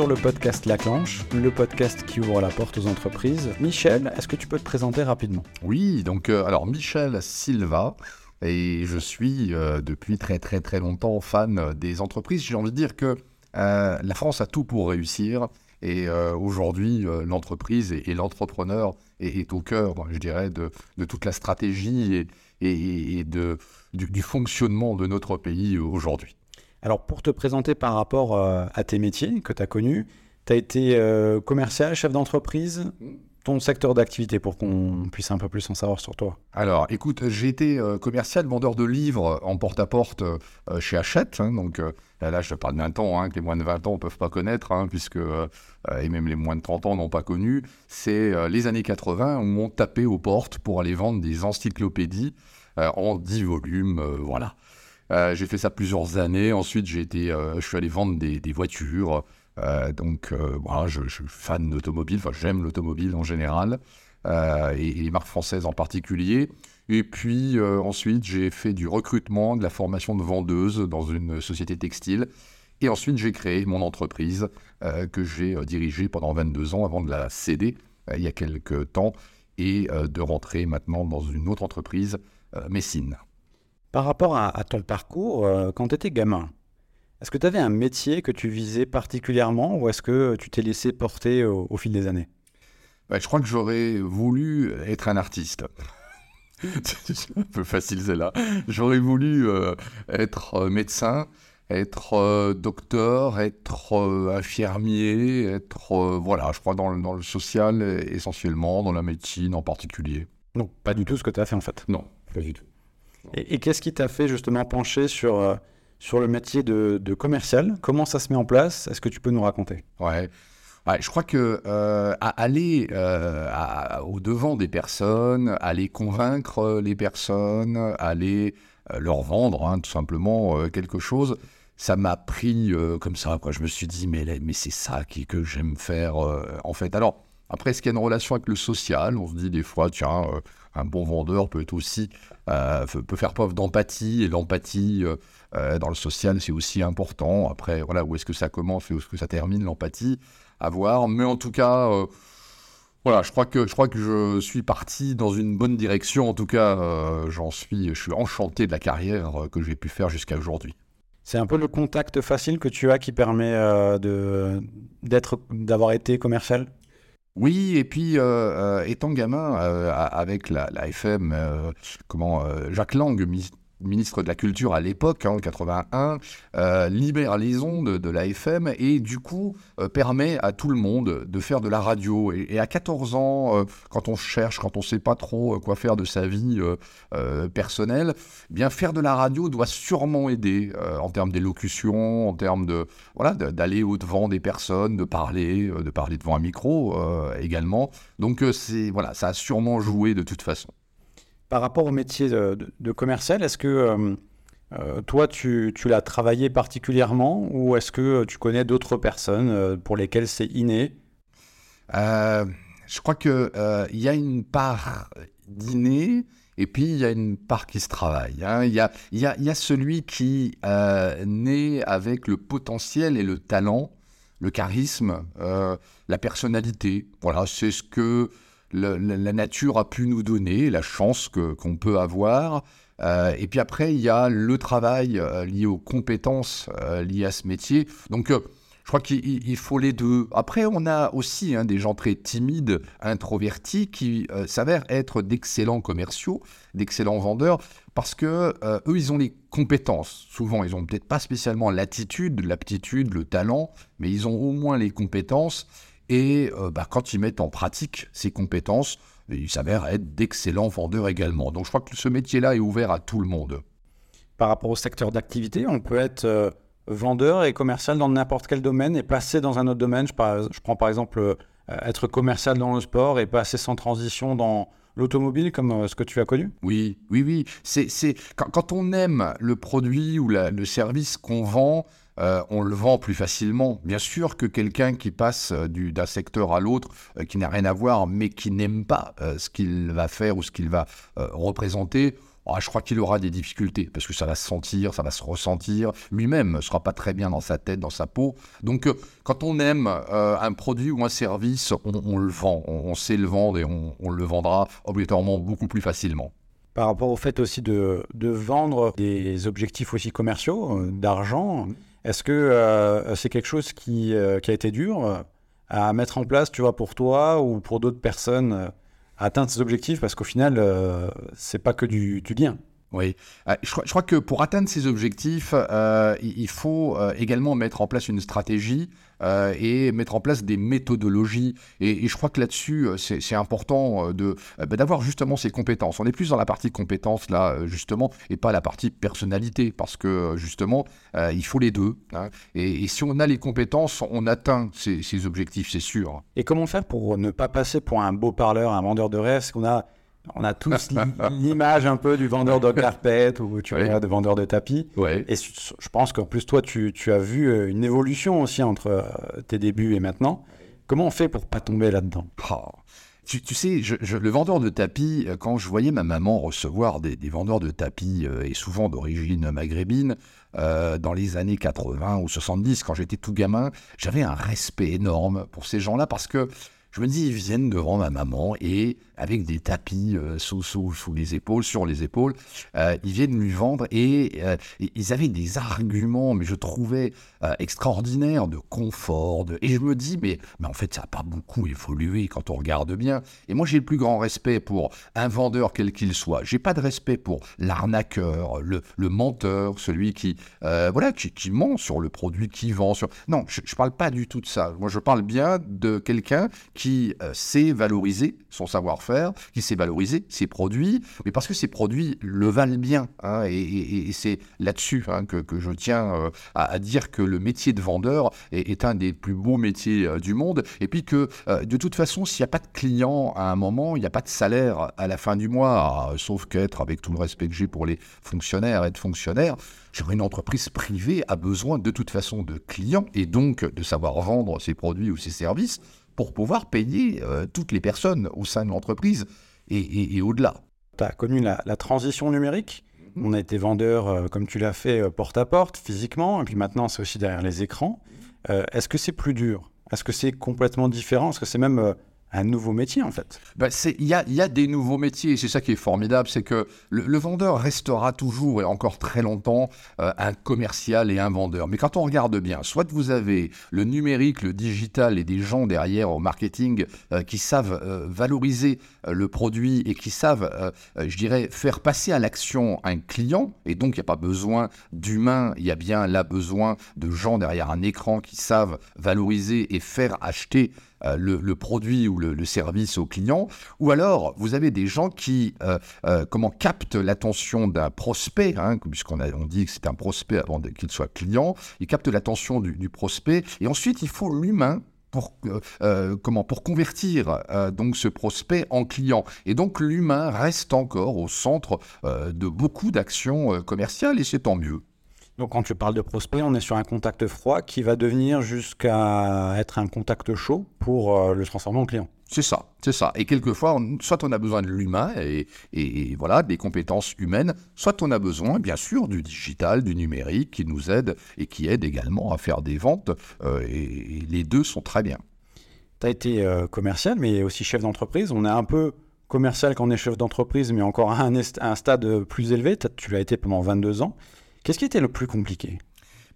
sur le podcast La Clanche, le podcast qui ouvre la porte aux entreprises. Michel, est-ce que tu peux te présenter rapidement? Oui, donc euh, alors Michel Silva, et je suis euh, depuis très très très longtemps fan des entreprises. J'ai envie de dire que euh, la France a tout pour réussir. Et aujourd'hui, l'entreprise et, l'entrepreneur est, au cœur, je dirais, de, toute la stratégie et, de, du fonctionnement de notre pays aujourd'hui. Alors, pour te présenter par rapport euh, à tes métiers que tu as connus, tu as été euh, commercial, chef d'entreprise, ton secteur d'activité pour qu'on puisse un peu plus en savoir sur toi. Alors, écoute, j'ai été euh, commercial, vendeur de livres en porte-à-porte chez Hachette. Hein, donc, là, je te parle d'un temps hein, que les moins de 20 ans ne peuvent pas connaître, hein, puisque, et même les moins de 30 ans n'ont pas connu. C'est les années 80 où on tapait aux portes pour aller vendre des encyclopédies en 10 volumes. voilà. Euh, j'ai fait ça plusieurs années. Ensuite, j'ai été, euh, je suis allé vendre des, voitures. Euh, donc, voilà, je, suis fan d'automobile. Enfin, j'aime l'automobile en général et, les marques françaises en particulier. Et puis ensuite, j'ai fait du recrutement, de la formation de vendeuse dans une société textile. Et ensuite, j'ai créé mon entreprise que j'ai dirigée pendant 22 ans avant de la céder il y a quelques temps et de rentrer maintenant dans une autre entreprise, Messine. Par rapport à, ton parcours, euh, quand tu étais gamin, est-ce que tu avais un métier que tu visais particulièrement ou est-ce que tu t'es laissé porter au, fil des années? Bah, Je crois que j'aurais voulu être un artiste. C'est un peu facile, c'est là. J'aurais voulu euh, être euh, médecin, être docteur, être infirmier, être, voilà, je crois, dans, dans, le social essentiellement, dans la médecine en particulier. Non, pas du tout ce que tu as fait en fait? Non, pas du tout. Et, qu'est-ce qui t'a fait justement pencher sur, euh, sur le métier de, commercial? Comment ça se met en place? Est-ce que tu peux nous raconter? Ouais. je crois que euh, aller euh, au devant des personnes, aller convaincre les personnes, aller leur vendre hein, tout simplement quelque chose, ça m'a pris comme ça. Quoi. Je me suis dit, mais, mais c'est ça que j'aime faire en fait. Alors, après, est-ce qu'il y a une relation avec le social? On se dit des fois, tiens, un bon vendeur peut aussi euh, peut faire preuve d'empathie et l'empathie euh, euh, dans le social c'est aussi important. Après voilà où est-ce que ça commence et où est-ce que ça termine l'empathie? À voir. Mais en tout cas voilà je crois que je crois que je suis parti dans une bonne direction. En tout cas j'en suis je suis enchanté de la carrière que j'ai pu faire jusqu'à aujourd'hui. C'est un peu le contact facile que tu as qui permet d'être d'avoir été commercial? Oui, et puis euh, euh, étant gamin, euh, avec la, FM, comment Jacques Lang, ministre de la Culture à l'époque, en 81, euh, libère les ondes de l'AFM et du coup euh, permet à tout le monde de faire de la radio. Et, à 14 ans, euh, quand on cherche, quand on ne sait pas trop quoi faire de sa vie personnelle, eh bien faire de la radio doit sûrement aider en termes d'élocution, en termes de voilà d'aller au devant des personnes, de parler, de parler devant un micro également. Donc c'est voilà, ça a sûrement joué de toute façon. Par rapport au métier de, commercial, est-ce que euh, euh, toi, tu, l'as travaillé particulièrement ou est-ce que tu connais d'autres personnes euh, pour lesquelles c'est inné? Je crois qu'il il y a une part d'inné et puis il y a une part qui se travaille. Hein. Il y, a, celui qui naît avec le potentiel et le talent, le charisme, la personnalité. Voilà, c'est ce que la nature a pu nous donner, la chance qu'on peut avoir. Euh, et puis après, il y a le travail euh, lié aux compétences euh, liées à ce métier. Donc, je crois qu'il faut les deux. Après, on a aussi hein, des gens très timides, introvertis, qui s'avèrent être d'excellents commerciaux, d'excellents vendeurs, parce que eux, ils ont les compétences. Souvent, ils n'ont peut-être pas spécialement l'attitude, l'aptitude, le talent, mais ils ont au moins les compétences. Et euh, bah, quand ils mettent en pratique ces compétences, ils s'avèrent être d'excellents vendeurs également. Donc je crois que ce métier-là est ouvert à tout le monde. Par rapport au secteur d'activité, on peut être euh, vendeur et commercial dans n'importe quel domaine et passer dans un autre domaine. Je, prends par exemple euh, être commercial dans le sport et passer sans transition dans l'automobile comme ce que tu as connu Oui, oui, oui. C'est, quand, on aime le produit ou le service qu'on vend, euh, on le vend plus facilement. Bien sûr que quelqu'un qui passe euh, d'un secteur à l'autre, euh, qui n'a rien à voir, mais qui n'aime pas ce qu'il va faire ou ce qu'il va représenter, ah, je crois qu'il aura des difficultés parce que ça va se sentir, ça va se ressentir. Lui-même ne sera pas très bien dans sa tête, dans sa peau. Donc, quand on aime un produit ou un service, on, le vend. On, sait le vendre et on, le vendra obligatoirement beaucoup plus facilement. Par rapport au fait aussi de, vendre des objectifs aussi commerciaux, d'argent, est-ce que c'est quelque chose qui, qui, a été dur à mettre en place, tu vois, pour toi ou pour d'autres personnes atteindre ces objectifs? Parce qu'au final, euh, c'est pas que du lien. Oui, euh, je, crois, que pour atteindre ces objectifs, euh, il faut également mettre en place une stratégie et mettre en place des méthodologies. Et, je crois que là-dessus, c'est important de bah, d'avoir justement ces compétences. On est plus dans la partie compétences là, justement, et pas la partie personnalité, parce que justement, il faut les deux. Hein. Et, si on a les compétences, on atteint ces, ces objectifs, c'est sûr. Et comment faire pour ne pas passer pour un beau parleur, un vendeur de rêves? Qu'on a on a tous l'image un peu du vendeur de carpet ou tu vois, de vendeur de tapis. Et je pense qu'en plus, toi, tu, as vu euh, une évolution aussi entre euh, tes débuts et maintenant. Comment on fait pour pas tomber là-dedans? Oh. Tu, sais, le vendeur de tapis, euh, quand je voyais ma maman recevoir des, vendeurs de tapis, et souvent d'origine maghrébine, dans les années 80 ou 70, quand j'étais tout gamin, j'avais un respect énorme pour ces gens-là parce que je me dis, ils viennent devant ma maman et avec des tapis euh, sous, les épaules, sur les épaules, euh, ils viennent lui vendre et, euh, ils avaient des arguments, mais je trouvais extraordinaires de confort. Et je me dis, mais, mais en fait, ça n'a pas beaucoup évolué quand on regarde bien. Et moi, j'ai le plus grand respect pour un vendeur quel qu'il soit. J'ai pas de respect pour l'arnaqueur, le, le, menteur, celui qui, voilà, qui, qui, ment sur le produit qu'il vend. Sur... Non, je ne parle pas du tout de ça. Moi, je parle bien de quelqu'un qui sait valoriser son savoir-faire, qui sait valoriser ses produits, mais parce que ses produits le valent bien. Hein, et, c'est là-dessus hein, que, je tiens euh, à, dire que le métier de vendeur est, un des plus beaux métiers euh, du monde. Et puis que euh, de toute façon, s'il n'y a pas de client à un moment, il n'y a pas de salaire à la fin du mois, sauf qu'être, avec tout le respect que j'ai pour les fonctionnaires, être fonctionnaire, une entreprise privée a besoin de toute façon de clients et donc de savoir vendre ses produits ou ses services pour pouvoir payer euh, toutes les personnes au sein de l'entreprise et, au-delà. Tu as connu la, transition numérique? Mhm. On a été vendeur, euh, comme tu l'as fait, euh, porte à porte, physiquement, et puis maintenant c'est aussi derrière les écrans. Est-ce que c'est plus dur? Est-ce que c'est complètement différent? Est-ce que c'est même un nouveau métier en fait. Bah, il y, a, des nouveaux métiers, c'est ça qui est formidable, c'est que le, vendeur restera toujours et encore très longtemps euh, un commercial et un vendeur. Mais quand on regarde bien, soit vous avez le numérique, le digital et des gens derrière au marketing euh, qui savent euh, valoriser le produit et qui savent, je dirais, faire passer à l'action un client, et donc il n'y a pas besoin d'humains, il y a bien là besoin de gens derrière un écran qui savent valoriser et faire acheter euh, le, produit ou le, service au client, ou alors vous avez des gens qui euh, euh, comment captent l'attention d'un prospect, hein, puisqu'on on dit que c'est un prospect avant qu'il soit client, ils captent l'attention du, prospect, et ensuite il faut l'humain pour comment pour convertir donc ce prospect en client et donc l'humain reste encore au centre de beaucoup d'actions commerciales et c'est tant mieux. Donc quand tu parles de prospect, on est sur un contact froid qui va devenir jusqu'à être un contact chaud pour euh, le transformer en client. C'est ça, c'est ça. Et quelquefois, soit on a besoin de l'humain et, voilà, des compétences humaines, soit on a besoin, bien sûr, du digital, du numérique qui nous aide et qui aide également à faire des ventes. Euh, et, les deux sont très bien. Tu as été euh, commercial, mais aussi chef d'entreprise. On est un peu commercial quand on est chef d'entreprise, mais encore à un, un stade plus élevé. Tu l'as été pendant 22 ans. Qu'est-ce qui était le plus compliqué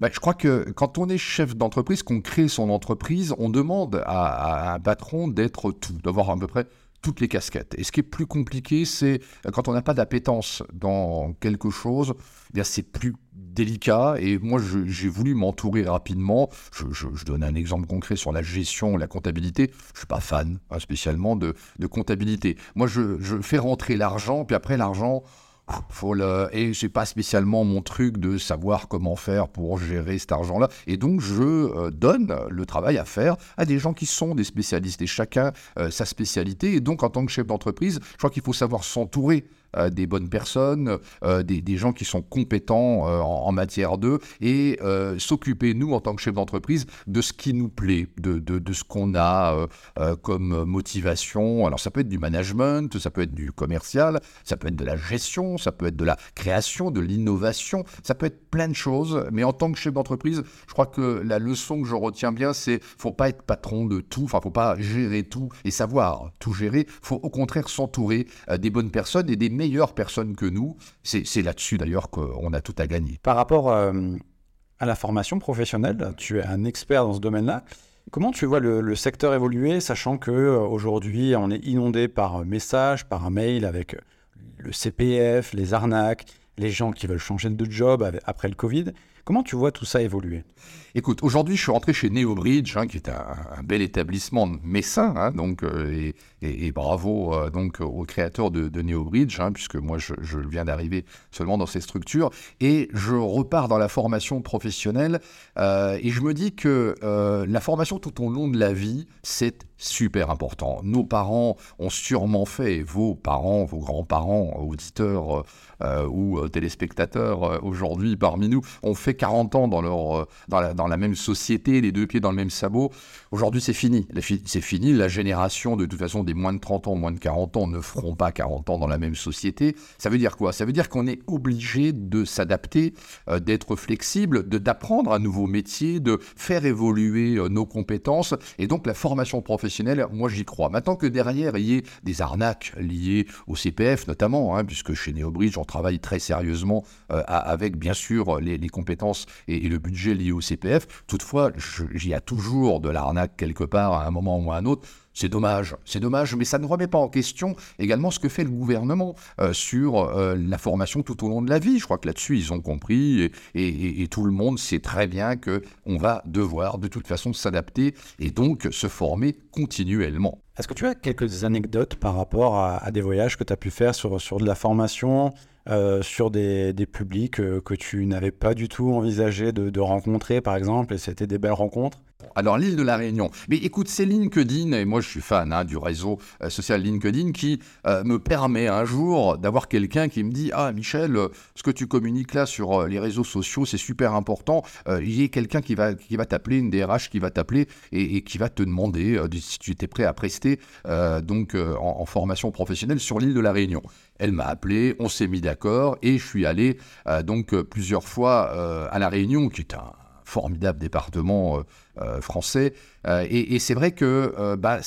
bah, je crois que quand on est chef d'entreprise, qu'on crée son entreprise, on demande à, un patron d'être tout, d'avoir à peu près toutes les casquettes. Et ce qui est plus compliqué, c'est quand on n'a pas d'appétence dans quelque chose, eh c'est plus délicat. Et moi, j'ai voulu m'entourer rapidement. Je, donne un exemple concret sur la gestion, la comptabilité. Je suis pas fan hein, spécialement de, comptabilité. Moi, je fais rentrer l'argent, puis après l'argent, faut le... Et c'est pas spécialement mon truc de savoir comment faire pour gérer cet argent-là. Et donc, je euh, donne le travail à faire à des gens qui sont des spécialistes et chacun euh, sa spécialité. Et donc, en tant que chef d'entreprise, je crois qu'il faut savoir s'entourer des bonnes personnes, des, gens qui sont compétents en, matière d'eux, et s'occuper, nous, en tant que chef d'entreprise, de ce qui nous plaît, de, ce qu'on a comme motivation. Alors ça peut être du management, ça peut être du commercial, ça peut être de la gestion, ça peut être de la création, de l'innovation, ça peut être plein de choses, mais en tant que chef d'entreprise, je crois que la leçon que je retiens bien, c'est faut pas être patron de tout, enfin faut pas gérer tout et savoir tout gérer, faut au contraire s'entourer euh, des bonnes personnes et des meilleures personnes que nous. C'est là-dessus d'ailleurs qu'on a tout à gagner. Par rapport euh, à la formation professionnelle, tu es un expert dans ce domaine-là. Comment tu vois le, secteur évoluer, sachant que euh, aujourd'hui on est inondé par message, par mail avec le CPF, les arnaques, les gens qui veulent changer de job après le Covid. Comment tu vois tout ça évoluer? Écoute, aujourd'hui, je suis rentré chez NeoBridge, hein, qui est un, bel établissement messin, hein, donc, euh, et, bravo euh, donc aux créateurs de, de NeoBridge, hein, puisque moi, je, viens d'arriver seulement dans ces structures, et je repars dans la formation professionnelle, euh, et je me dis que la formation tout au long de la vie, c'est super important. Nos parents ont sûrement fait, vos parents, vos grands-parents, auditeurs ou téléspectateurs aujourd'hui parmi nous, ont fait 40 ans dans, leur, euh, dans, la, même société, les deux pieds dans le même sabot. Aujourd'hui, c'est fini. C'est fini. La génération, de toute façon, des moins de 30 ans, moins de 40 ans ne feront pas 40 ans dans la même société. Ça veut dire quoi? Ça veut dire qu'on est obligé de s'adapter, euh, d'être flexible, d'apprendre un nouveau métier, de faire évoluer euh, nos compétences. Et donc, la formation professionnelle, moi, j'y crois. Maintenant que derrière, il y ait des arnaques liées au CPF, notamment, hein, puisque chez NeoBridge, on travaille très sérieusement avec, bien sûr, les compétences et, le budget lié au CPF. Toutefois, il y a toujours de l'arnaque quelque part à un moment ou à un autre. C'est dommage, c'est dommage, mais ça ne remet pas en question également ce que fait le gouvernement euh, sur euh, la formation tout au long de la vie. Je crois que là-dessus, ils ont compris et, tout le monde sait très bien qu'on va devoir de toute façon s'adapter et donc se former continuellement. Est-ce que tu as quelques anecdotes par rapport à, des voyages que tu as pu faire sur, sur de la formation euh, sur des, publics euh, que tu n'avais pas du tout envisagé de, rencontrer, par exemple, et c'était des belles rencontres alors l'île de la Réunion. Mais écoute, c'est LinkedIn, et moi je suis fan hein, du réseau euh, social LinkedIn, qui me permet un jour d'avoir quelqu'un qui me dit Ah Michel, ce que tu communiques là sur les réseaux sociaux, c'est super important. il y a quelqu'un qui va, qui va t'appeler, une DRH qui va t'appeler et, qui va te demander si tu étais prêt à prester donc en, formation professionnelle sur l'île de la Réunion. Elle m'a appelé, on s'est mis d'accord et je suis allé euh, donc euh, plusieurs fois euh, à La Réunion, qui est un formidable département français. et, c'est vrai que bah,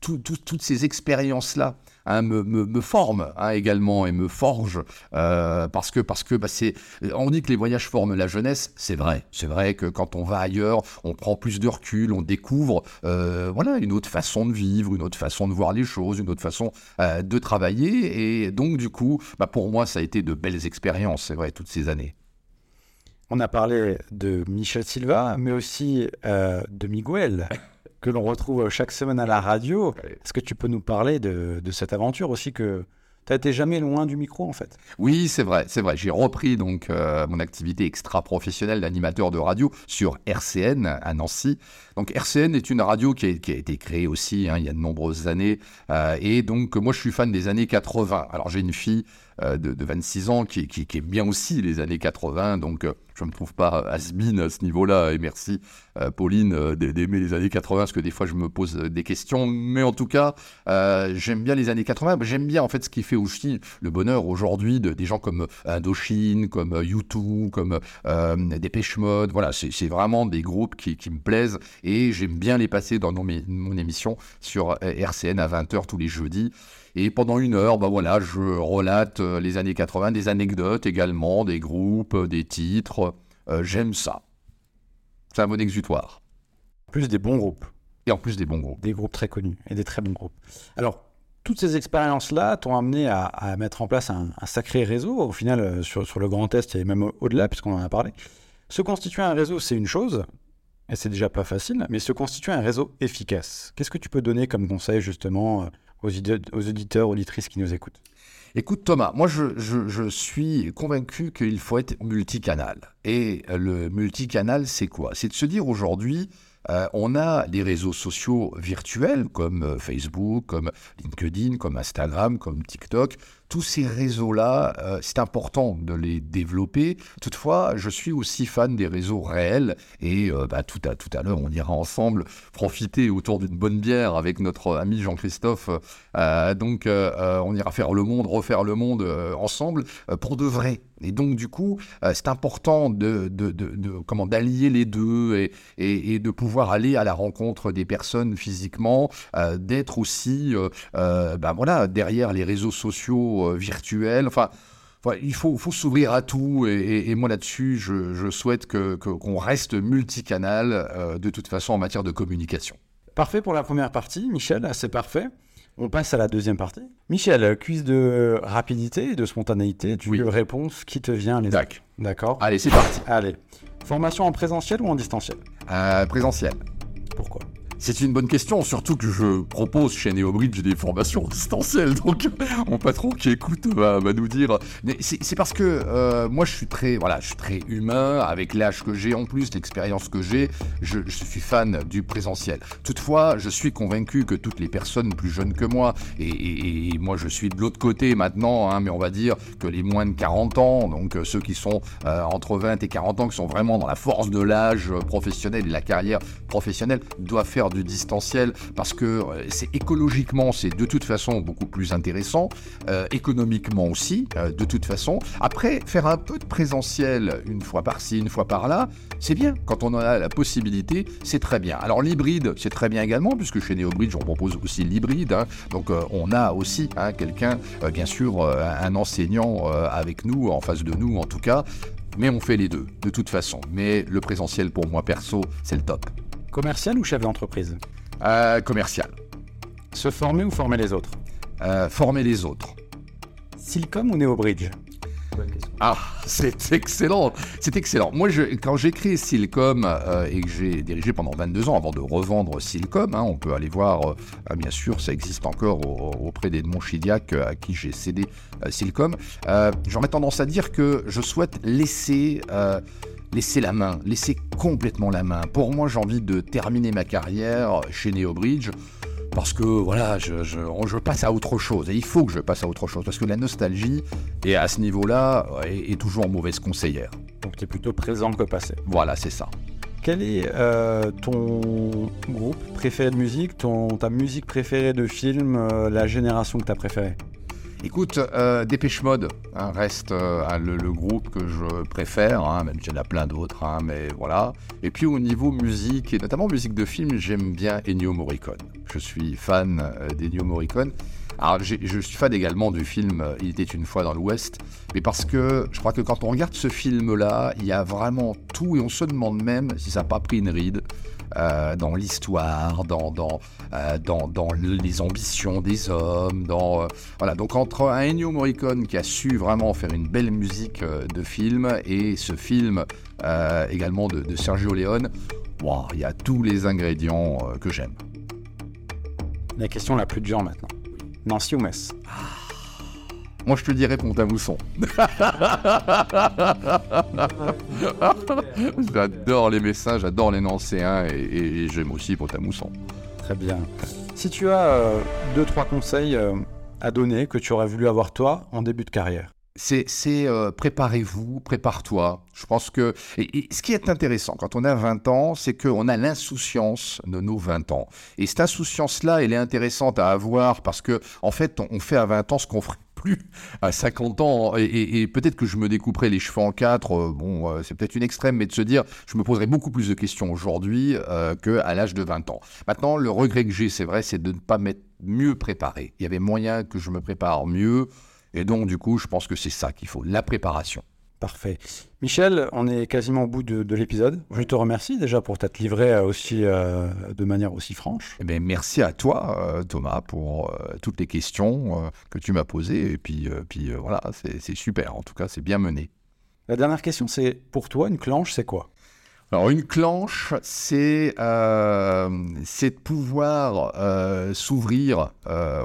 toutes ces expériences-là Hein, me, me, hein, également et me forge euh, parce que parce que bah, c'est on dit que les voyages forment la jeunesse. C'est vrai. C'est vrai que quand on va ailleurs on prend plus de recul on découvre euh, voilà une autre façon de vivre une autre façon de voir les choses une autre façon euh, de travailler. Et donc du coup bah, pour moi ça a été de belles expériences c'est vrai toutes ces années on a parlé de Michel Silva mais aussi de Miguel que l'on retrouve chaque semaine à la radio. Est-ce que tu peux nous parler de, cette aventure aussi que tu n'as été jamais loin du micro en fait? Oui, c'est vrai, c'est vrai. J'ai repris donc euh, mon activité extra-professionnelle d'animateur de radio sur RCN à Nancy. Donc RCN est une radio qui a, été créée aussi hein, il y a de nombreuses années. Euh, et donc moi je suis fan des années 80. Alors j'ai une fille euh, de, 26 ans qui, qui, est bien aussi les années 80. Donc je ne me trouve pas has-been à ce niveau-là. Et merci, euh, Pauline, euh, d'aimer les années 80, parce que des fois, je me pose euh, des questions. Mais en tout cas, j'aime bien les années 80. J'aime bien, en fait, ce qui fait aussi le bonheur aujourd'hui de, des gens comme Indochine, comme U2, comme Dépêche Mode. Voilà, c'est vraiment des groupes qui, me plaisent. Et j'aime bien les passer dans mon, émission sur RCN à 20h tous les jeudis. Et pendant une heure, bah voilà, je relate euh, les années 80, des anecdotes également, des groupes, euh, des titres. Euh, j'aime ça. C'est un bon exutoire. En plus des bons groupes. Et en plus des bons groupes. Des groupes très connus et des très bons groupes. Alors, toutes ces expériences-là t'ont amené à, mettre en place un, sacré réseau. Au final, sur, sur le Grand Est, et même au-delà, puisqu'on en a parlé. Se constituer un réseau, c'est une chose, et c'est déjà pas facile, mais se constituer un réseau efficace. Qu'est-ce que tu peux donner comme conseil justement aux, auditeurs, auditrices qui nous écoutent? Écoute Thomas, moi je, suis convaincu qu'il faut être multicanal. Et le multicanal, c'est quoi? C'est de se dire aujourd'hui, euh, on a des réseaux sociaux virtuels comme euh, Facebook, comme LinkedIn, comme Instagram, comme TikTok. Tous ces réseaux-là, euh, c'est important de les développer. Toutefois, je suis aussi fan des réseaux réels et euh, bah, tout à, tout à l'heure, on ira ensemble profiter autour d'une bonne bière avec notre ami Jean-Christophe. Euh, donc, on ira faire le monde, refaire le monde ensemble pour de vrai. Et donc, du coup, c'est important de, comment d'allier les deux et, de pouvoir aller à la rencontre des personnes physiquement, d'être aussi, ben voilà, derrière les réseaux sociaux euh, virtuels. Enfin, il faut, faut s'ouvrir à tout. Et, moi, là-dessus, je, souhaite qu'on que, reste multicanal euh, de toute façon en matière de communication. Parfait pour la première partie, Michel, c'est parfait. On passe à la deuxième partie. Michel, quiz de rapidité et de spontanéité. Tu oui. réponse qui te vient les D'accord. Allez, c'est parti. Allez. Formation en présentiel ou en distanciel? Euh, Présentiel. Pourquoi? C'est une bonne question, surtout que je propose chez NeoBridge des formations distancielles. Donc, mon patron qui écoute va, nous dire. C'est parce que euh, moi, je suis très, voilà, je suis très humain avec l'âge que j'ai en plus, l'expérience que j'ai. Je, suis fan du présentiel. Toutefois, je suis convaincu que toutes les personnes plus jeunes que moi, et, moi, je suis de l'autre côté maintenant, hein, mais on va dire que les moins de 40 ans, donc euh, ceux qui sont euh, entre 20 et 40 ans, qui sont vraiment dans la force de l'âge professionnel et de la carrière professionnelle, doivent faire du distanciel parce que euh, c'est écologiquement, c'est de toute façon beaucoup plus intéressant, euh, économiquement aussi, euh, de toute façon. Après, faire un peu de présentiel une fois par-ci, une fois par-là, c'est bien. Quand on en a la possibilité, c'est très bien. Alors l'hybride, c'est très bien également, puisque chez NeoBridge, on propose aussi l'hybride. Hein. Donc on a aussi hein, quelqu'un, bien sûr, un enseignant avec nous, en face de nous en tout cas, mais on fait les deux, de toute façon. Mais le présentiel, pour moi perso, c'est le top. Commercial ou chef d'entreprise euh, Commercial. Se former ou former les autres euh, Former les autres. Silcom ou NeoBridge ah, c'est excellent, c'est excellent. Moi, quand j'ai créé Silcom euh, et que j'ai dirigé pendant 22 ans avant de revendre Silcom, hein, on peut aller voir, euh, ah, bien sûr, ça existe encore auprès d'Edmond Chidiac euh, à qui j'ai cédé Silcom. J'aurais tendance à dire que je souhaite laisser laisser la main, laisser complètement la main. Pour moi, j'ai envie de terminer ma carrière chez NeoBridge parce que voilà, je, je, passe à autre chose. Et il faut que je passe à autre chose, parce que la nostalgie, et à ce niveau-là, est, toujours mauvaise conseillère. Donc tu es plutôt présent que passé. Voilà, c'est ça. Quel est euh, ton groupe préféré de musique, ton, ta musique préférée de film, euh, la génération que tu as préférée? Écoute, euh, Dépêche Mode hein, reste euh, le, groupe que je préfère, hein, même s'il y en a plein d'autres, hein, mais voilà. Et puis au niveau musique, et notamment musique de film, j'aime bien Ennio Morricone. Je suis fan euh, d'Ennio Morricone. Alors je suis fan également du film Il était une fois dans l'Ouest, mais parce que je crois que quand on regarde ce film-là, il y a vraiment tout et on se demande même si ça n'a pas pris une ride. Euh, dans l'histoire, dans, dans, euh, dans, dans, les ambitions des hommes. Euh. Donc entre un Ennio Morricone qui a su vraiment faire une belle musique de film et ce film également de, Sergio Leone, il y a tous les ingrédients que j'aime. La question la plus dure maintenant. Nancy ou Metz? Moi, je te dirais Pont-à-Mousson. j'adore les Messins, j'adore les Nancéens et, j'aime aussi Pont-à-Mousson. Très bien. Si tu as euh, deux, trois conseils euh, à donner que tu aurais voulu avoir toi en début de carrière c'est euh, préparez-vous, prépare-toi. Je pense que et, ce qui est intéressant quand on a 20 ans, c'est qu'on a l'insouciance de nos 20 ans. Et cette insouciance-là, elle est intéressante à avoir parce que en fait, on, fait à 20 ans ce qu'on ferait plus à 50 ans. Et, peut-être que je me découperai les cheveux en quatre. Euh, bon, euh, c'est peut-être une extrême, mais de se dire, je me poserai beaucoup plus de questions aujourd'hui euh, qu'à l'âge de 20 ans. Maintenant, le regret que j'ai, c'est vrai, c'est de ne pas m'être mieux préparé. Il y avait moyen que je me prépare mieux. Et donc, du coup, je pense que c'est ça qu'il faut, la préparation. Parfait. Michel, on est quasiment au bout de, l'épisode. Je te remercie déjà pour t'être livré euh, aussi euh, de manière aussi franche. Eh bien, merci à toi, euh, Thomas, pour toutes les questions que tu m'as posées. Et puis, puis voilà, c'est super. En tout cas, c'est bien mené. La dernière question, c'est pour toi, une clanche, c'est quoi? Alors une clanche, c'est de pouvoir s'ouvrir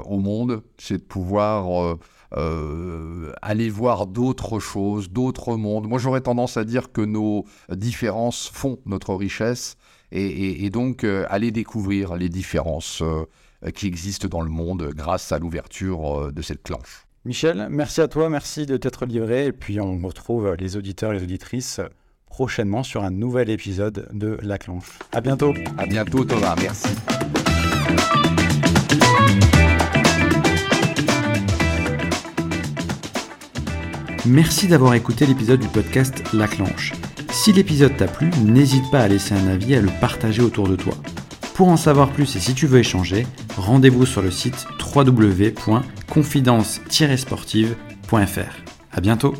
au monde, c'est de pouvoir euh, aller voir d'autres choses, d'autres mondes. Moi, j'aurais tendance à dire que nos différences font notre richesse et, donc euh, aller découvrir les différences euh, qui existent dans le monde grâce à l'ouverture de cette clanche. Michel, merci à toi, merci de t'être livré. Et puis on retrouve les auditeurs et les auditrices prochainement sur un nouvel épisode de La Clanche. À bientôt. À bientôt Thomas, merci. Merci d'avoir écouté l'épisode du podcast La Clanche. Si l'épisode t'a plu, n'hésite pas à laisser un avis et à le partager autour de toi. Pour en savoir plus et si tu veux échanger, rendez-vous sur le site www.confidence-sportive.fr. À bientôt